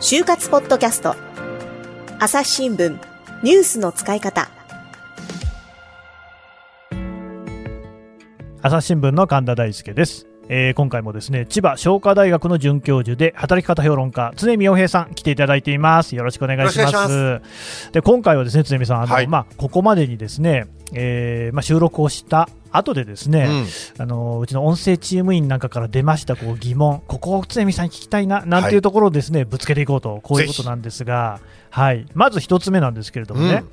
就活ポッドキャスト。朝日新聞。ニュースの使い方。朝日新聞の神田大輔です、えー今回もですね千葉商科大学の准教授で働き方評論家常見洋平さん来ていただいています。よろしくお願いします。で今回はですね常見さんあの、はい。まあここまでにですね、えーまあ、収録をした後でですね、あのうちの音声チーム員なんかから出ましたこう疑問、ここを常見さんに聞きたいななんていうところをですね、ぶつけていこうと、こういうことなんですが、はい、まず一つ目なんですけれどもね、うん。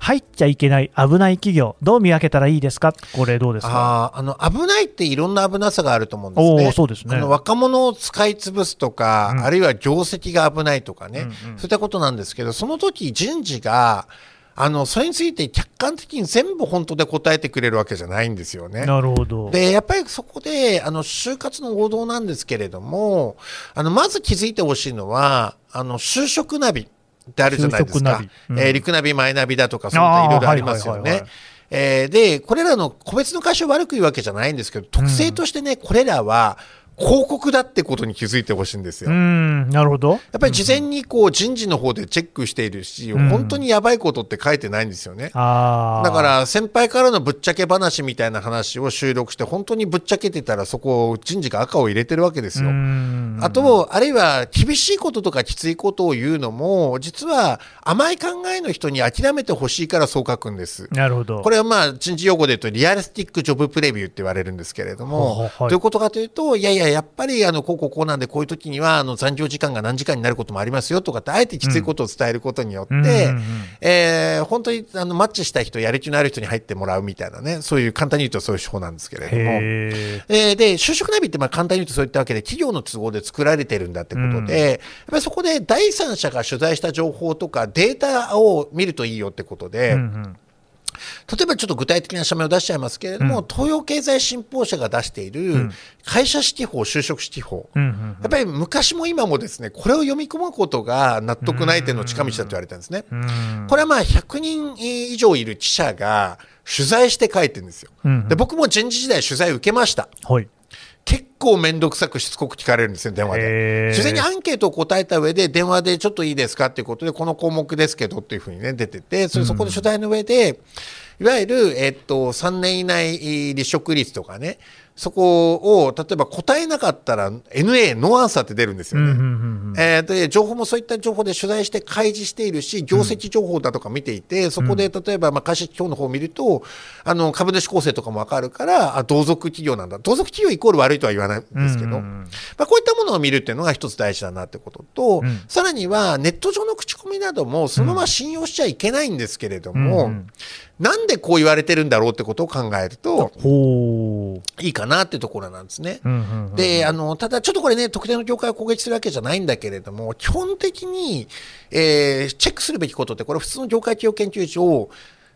入っちゃいけない危ない企業、どう見分けたらいいですか、これ、どうですか？あの危ないっていろんな危なさがあると思うんですおね。ーそうですね。あの若者を使い潰すとか、うん。あるいは業績が危ないとかね、うんうん。そういったことなんですけど、その時人事があのそれについて客観的に全部本当で答えてくれるわけじゃないんですよね。なるほど。でやっぱりそこであの就活の王道なんですけれどもあのまず気づいてほしいのはあの就職ナビってあるじゃないですか就職ナビ、うんえー陸ナビマイナビだとかそういったいろいろありますよね。えーでこれらの個別の会社を悪く言うわけじゃないんですけど特性としてね、これらは広告だってことに気づいてほしいんですよ。なるほど。っぱり事前にこう人事の方でチェックしているし、うん本当にやばいことって書いてないんですよね。だから先輩からのぶっちゃけ話みたいな話を収録して本当にぶっちゃけてたらそこを人事が赤を入れてるわけですよ。うんあと、あるいは厳しいこととかきついことを言うのも実は甘い考えの人に諦めてほしいからそう書くんです。なるほど。これはまあ人事用語で言うとリアリスティックジョブプレビューって言われるんですけれども、どういうことかというといやいややっぱりあのこうこうこうなんでこういう時にはあの残業時間が何時間になることもありますよとかってあえてきついことを伝えることによって、うんうんうん。えー本当にあのマッチした人やる気のある人に入ってもらうみたいなねそういう簡単に言うとそういう手法なんですけれども。へえーで就職ナビってまあ簡単に言うとそういったわけで企業の都合で作られてるんだってことで、やっぱりそこで第三者が取材した情報とかデータを見るといいよってことで、ーうんうん例えばちょっと具体的な社名を出しちゃいますけれども、東洋経済新報社が出している会社指揮法、就職指揮法、うんうんやっぱり昔も今もですねこれを読み込むことが納得ない点の近道だと言われたんですね。うんこれはまあ100人以上いる記者が取材して書いてるんですよ。うんで僕も人事時代取材受けました。はい。結構面倒くさくしつこく聞かれるんですよ、電話へで。ー事前にアンケートを答えた上で、電話でちょっといいですかっていうことで、この項目ですけどっていうふうにね、出てて、それそこで取材の上で、いわゆる、えっと、3年以内離職率とかね、そこを、例えば答えなかったら、NA、ノーアンサーって出るんですよね。うんうんうんえーで情報もそういった情報で取材して開示しているし業績情報だとか見ていて、そこで例えばまあ会社今日の方を見るとあの株主構成とかも分かるからあ同族企業なんだ。同族企業イコール悪いとは言わないんですけど、うんうんうん。まあ、こういったものを見るっていうのが一つ大事だなってことと、うん。さらにはネット上の口コミなどもそのまま信用しちゃいけないんですけれども、うんうん。なんでこう言われてるんだろうってことを考えるとほう。いいかなってところなんですね。うんうんうんであのただ、ちょっとこれね、特定の業界を攻撃するわけじゃないんだけれども、基本的に、えーチェックするべきことって、これ、普通の業界企業研究所、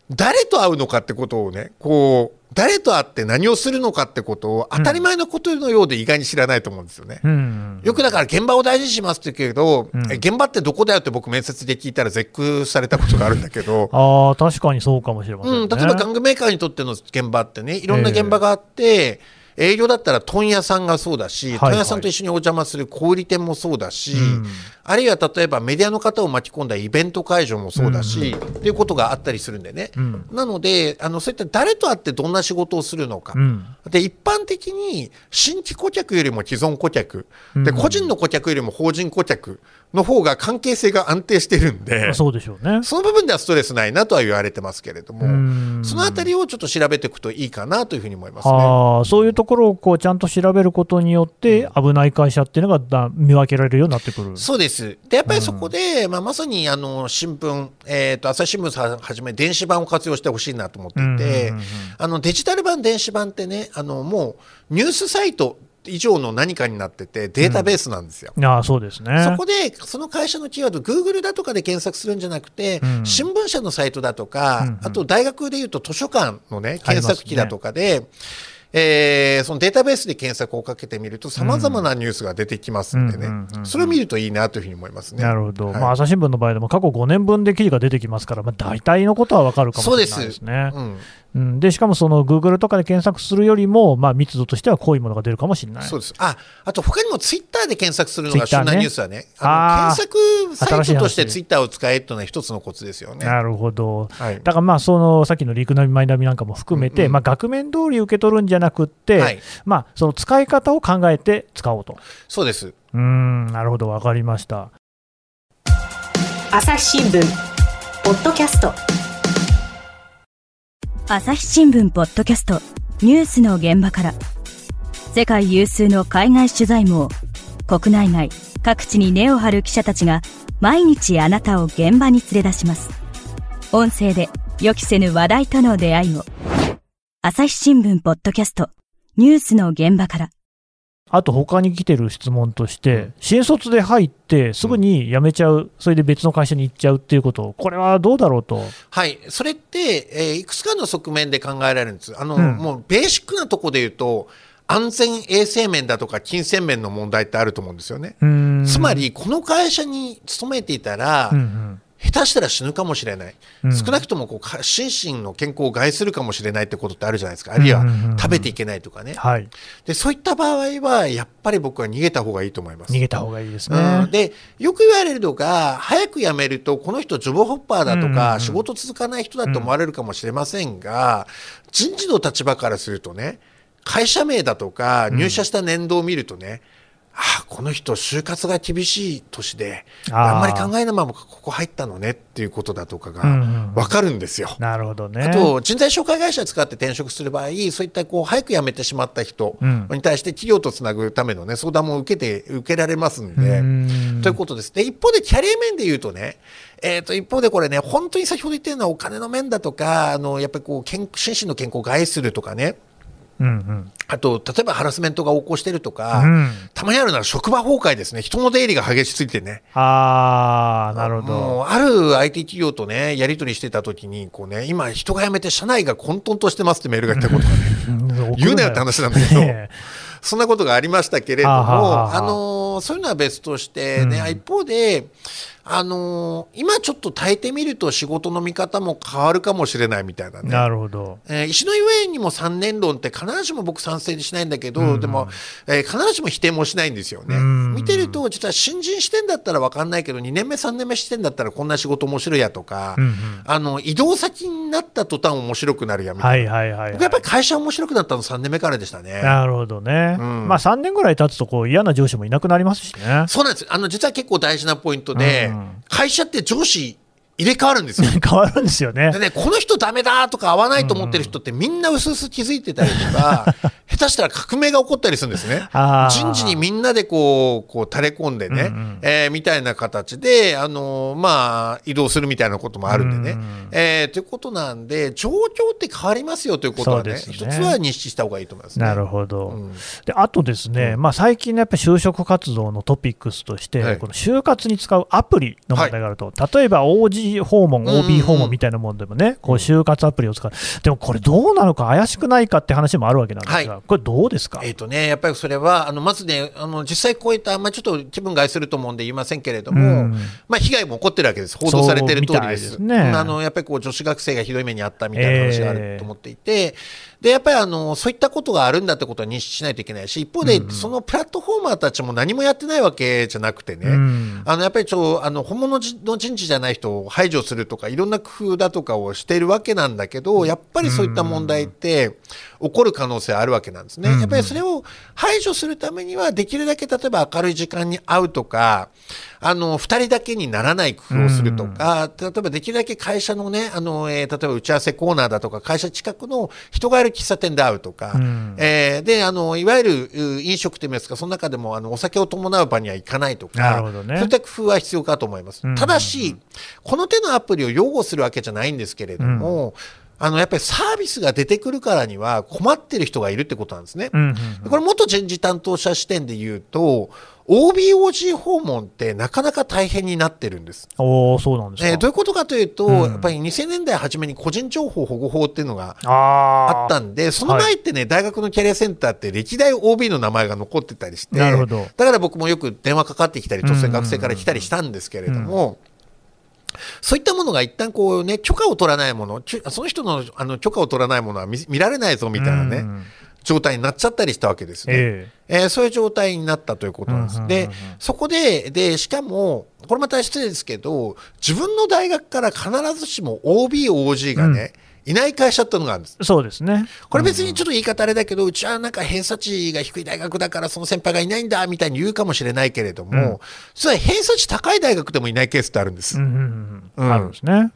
誰と会うのかってことをね、こう、誰と会って何をするのかってことを、当たり前のことのようで意外に知らないと思うんですよね。うんうんよくだから現場を大事にしますって言うけど、うんえ現場ってどこだよって僕面接で聞いたら絶句されたことがあるんだけど、ああ、確かにそうかもしれませんね。うん、例えば玩具メーカーにとっての現場ってねいろんな現場があって、営業だったら問屋さんがそうだし、はい問屋さんと一緒にお邪魔する小売店もそうだし、うん。あるいは例えばメディアの方を巻き込んだイベント会場もそうだし、っていうことがあったりするんでね、うん。なのであのそういった誰と会ってどんな仕事をするのか、うん。で一般的に新規顧客よりも既存顧客、でうん。個人の顧客よりも法人顧客の方が関係性が安定してるんで。そうでしょうね。その部分ではストレスないなとは言われてますけれども、うん。そのあたりをちょっと調べていくといいかなというふうに思いますね。ああそういうところをこうちゃんと調べることによって、危ない会社っていうのがだ見分けられるようになってくる。そうです。でやっぱりそこで、まあ、まさにあの新聞、えー、と朝日新聞さんはじめ電子版を活用してほしいなと思っていて、デジタル版電子版ってねあのもうニュースサイト以上の何かになっててデータベースなんですよ。ああそうですね。そこでその会社のキーワード Google だとかで検索するんじゃなくて、うん。新聞社のサイトだとか、うんうん。あと大学でいうと図書館のね。検索機だとかで、えー、そのデータベースで検索をかけてみると、さまざまなニュースが出てきますんでね、それを見るといいなというふうに思いますね。なるほど、はい、まあ、朝日新聞の場合でも過去5年分で記事が出てきますから、まあ、大体のことは分かるかもしれないですね。そうです。うん。うん、でしかもそのグーグルとかで検索するよりも、まあ、密度としては濃いものが出るかもしれない。そうです。ああと他にもツイッターで検索するのが旬なニュースはね、あ検索サイトとしてツイッターを使えというのは一つのコツですよね。なるほど、はい、だからまあそのさっきのリクナビ、マイナビなんかも含めて、うんうん、まあ、額面通り受け取るんじゃなくて、はい、まあ、その使い方を考えて使おうと。そうです。うんなるほど、分かりました。朝日新聞ポッドキャスト。朝日新聞ポッドキャストニュースの現場から。世界有数の海外取材網国内外各地に根を張る記者たちが毎日あなたを現場に連れ出します。音声で予期せぬ話題との出会いを朝日新聞ポッドキャストニュースの現場からあと他に来てる質問として、新卒で入って、すぐに辞めちゃう、それで別の会社に行っちゃうっていうこと、これはどうだろうと。はい、それって、えー、いくつかの側面で考えられるんです。あの、うん、もうベーシックなところで言うと、安全衛生面だとか金銭面の問題ってあると思うんですよね。つまり、この会社に勤めていたら、うんうん下手したら死ぬかもしれない、うん、少なくともこう心身の健康を害するかもしれないってことってあるじゃないですか、あるいは食べていけないとかね、はい、でそういった場合は、やっぱり僕は逃げた方がいいと思います。逃げた方がいいですね、うん、でよく言われるのが、早く辞めると、この人、ジョブホッパーだとか、仕事続かない人だと思われるかもしれませんが、人事の立場からするとね、会社名だとか、入社した年度を見るとね、うんあこの人就活が厳しい年であんまり考えないままここ入ったのねっていうことだとかが分かるんですよ。うんうん、なるほどねあと人材紹介会社使って転職する場合そういったこう早く辞めてしまった人に対して企業とつなぐための、ね、相談も受けて受けられますんで。んということです。で一方でキャリア面で言うとねえー、と一方でこれね本当に先ほど言ったようなお金の面だとかあのやっぱりこう健心身の健康を害するとかねうんうん、あと、例えばハラスメントが横行してるとか、うん、たまにあるのは職場崩壊ですね、人の出入りが激しすぎてね。あなるほど。ある IT 企業とね、やり取りしてた時にこうね、今、人が辞めて社内が混沌としてますってメールが来たことがね、言うなよって話なんだけど。そんなことがありましたけれども、あのそういうのは別としてね、うん、一方で、あのー、今ちょっと耐えてみると仕事の見方も変わるかもしれないみたいなね。なるほど。えー、石のゆえにも3年論って必ずしも僕賛成しないんだけど、うん、でも、えー、必ずしも否定もしないんですよね。うん、見てると、実は新人視点だったら分かんないけど、2年目、3年目視点だったらこんな仕事面白いやとか、うんうん、あの、移動先になった途端面白くなるやみたいな。はいはいはい、はい、僕やっぱり会社面白くなったの3年目からでしたね。なるほどね。うん、まあ3年ぐらい経つとこう嫌な上司もいなくなりますしね。そうなんです。あの、実は結構大事なポイントで、会社って上司入れ替わるんですよ。変わるんですよね。でね、この人ダメだとか合わないと思ってる人ってみんな薄々気づいてたりとか、下手したら革命が起こったりするんですね。人事にみんなでこう、こう垂れ込んでね、うんうん、えー、みたいな形で、あのー、まあ、移動するみたいなこともあるんでね。うんうん、えー、ということなんで、状況って変わりますよということはね、ね。一つは認識した方がいいと思います、ね、なるほど。うん、で、あとですね、うん、まあ最近のやっぱり就職活動のトピックスとして、はい、この就活に使うアプリの問題があると、はい、例えば OG 訪問、OB 訪問みたいなものでもね、こう就活アプリを使う。でもこれどうなのか怪しくないかって話もあるわけなんですが、はい、これどうですか？えっ、ー、とね、やっぱりそれは、あのまずね、あの実際こういった、まあ、ちょっと気分害すると思うんで言いませんけれども、うん、まあ、被害も起こってるわけです、報道されてる通りです。ですね、あのやっぱりこう女子学生がひどい目にあったみたいな話があると思っていて、えーで、やっぱりあの、そういったことがあるんだってことは認識しないといけないし、一方で、そのプラットフォーマーたちも何もやってないわけじゃなくてね、うん、あの、やっぱりちょ、あの、本物の人事じゃない人を排除するとか、いろんな工夫だとかをしているわけなんだけど、やっぱりそういった問題って、起こる可能性あるわけなんですね。やっぱりそれを排除するためには、できるだけ例えば明るい時間に会うとか、あの、二人だけにならない工夫をするとか、例えばできるだけ会社のね、あの、えー、例えば打ち合わせコーナーだとか、会社近くの人がいる喫茶店で会うとか、うん、えー、で、あの、いわゆる飲食店ですか、その中でも、あの、お酒を伴う場には行かないとか、ね、そういった工夫は必要かと思います。ただし、この手のアプリを擁護するわけじゃないんですけれども、うん。あのやっぱりサービスが出てくるからには困ってる人がいるってことなんですね。うんうんうん、これ元人事担当者視点で言うと OBOG 訪問ってなかなか大変になってるんです。おおそうなんですか、えーどういうことかというと、うん。やっぱり2000年代初めに個人情報保護法っていうのがああったんで、その前ってね、大学のキャリアセンターって歴代 OB の名前が残ってたりして、なるほど。だから僕もよく電話かかってきたり、突然学生から来たりしたんですけれども、そういったものが一旦こうね、許可を取らないもの、その人のあの許可を取らないものは見見られないぞみたいなね、うん状態になっちゃったりしたわけですね。ええーそういう状態になったということなんです。うんうんうんうんで、そこで、で、しかも、これまた失礼ですけど、自分の大学から必ずしも OB、OG がね、いない会社っていうのがあるんです。えそうですね。これ別にちょっと言い方あれだけど、うちはなんか偏差値が低い大学だからその先輩がいないんだみたいに言うかもしれないけれども、うん。それは偏差値高い大学でもいないケースってあるんです。うんうんあるんですね、うん。や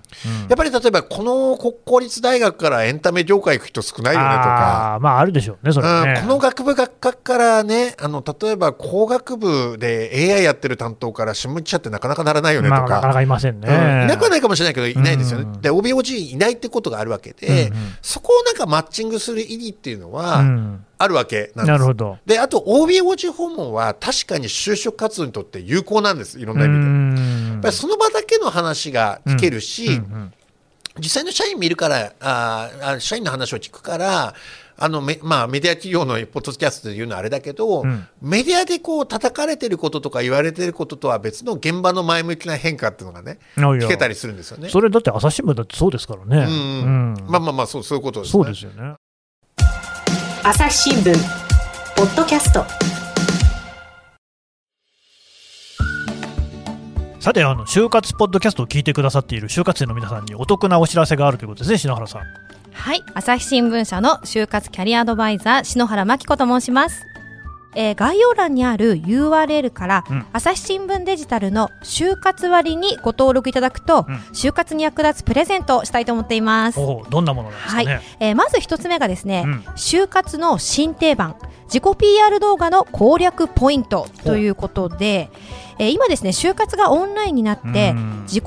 っぱり例えばこの国公立大学からエンタメ業界行く人少ないよねとか。あーまああるでしょうねそれはね、うん、この学部学科からね、あの例えば工学部で AI やってる担当から新聞記者ってなかなかならないよねとまあ、なかなか、かいませんね、うんいなくはないかもしれないけど、いないですよね。うん。で、OBOG いないってことがあるわけで、うんうん。そこをなんかマッチングする意義っていうのはうん。あるわけなんです。なるほど。で、あと OBOG 訪問は確かに就職活動にとって有効なんです、いろんな意味で。やっぱりその場だけの話が聞けるし、うんうん実際の社員見るからあーあ社員の話を聞くからあのめ、まあ、メディア企業のポッドキャストで言うのはあれだけど、うん。メディアでこう叩かれてることとか言われてることとは別の現場の前向きな変化っていうのがね聞けたりするんですよね。それだって朝日新聞だってそうですからね、うん。うん。まあまあまあそうそういうことです、ね。そうですよね。朝日新聞ポッドキャスト。さてあの就活ポッドキャストを聞いてくださっている就活生の皆さんにお得なお知らせがあるということですね篠原さんはい。朝日新聞社の就活キャリアアドバイザー、篠原真紀子と申します。えー概要欄にある URL から、うん朝日新聞デジタルの就活割にご登録いただくと、うん就活に役立つプレゼントをしたいと思っています。どんなものなんですかはいね、。えーまず一つ目がですね、うん就活の新定番、自己 PR 動画の攻略ポイントということで、えー今ですね、就活がオンラインになって、うん自己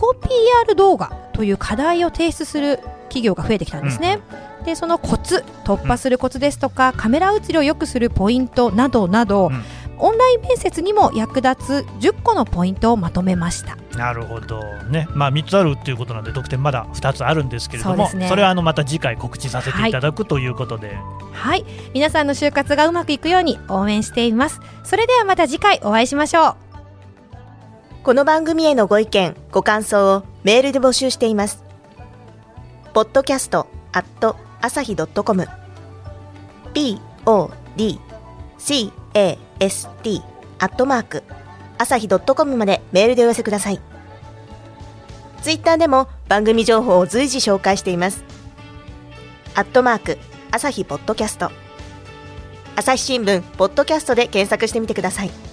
PR 動画という課題を提出する企業が増えてきたんですね。で、そのコツ、突破するコツですとか、カメラ映りを良くするポイントなどなど、うんオンライン面接にも役立つ10個のポイントをまとめました。なるほどね、まあ、3つあるっていうことなんで特典まだ2つあるんですけれどもそねれはあのまた次回告知させていただくということで、はい。皆さんの就活がうまくいくように応援しています。それではまた次回お会いしましょう。この番組へのご意見ご感想をメールで募集しています podcast at 朝日 .com podcast アットマーク朝日 .com までメールでお寄せください。ツイッターでも番組情報を随時紹介しています。アットマーク朝日ポッドキャスト。朝日新聞ポッドキャストで検索してみてください。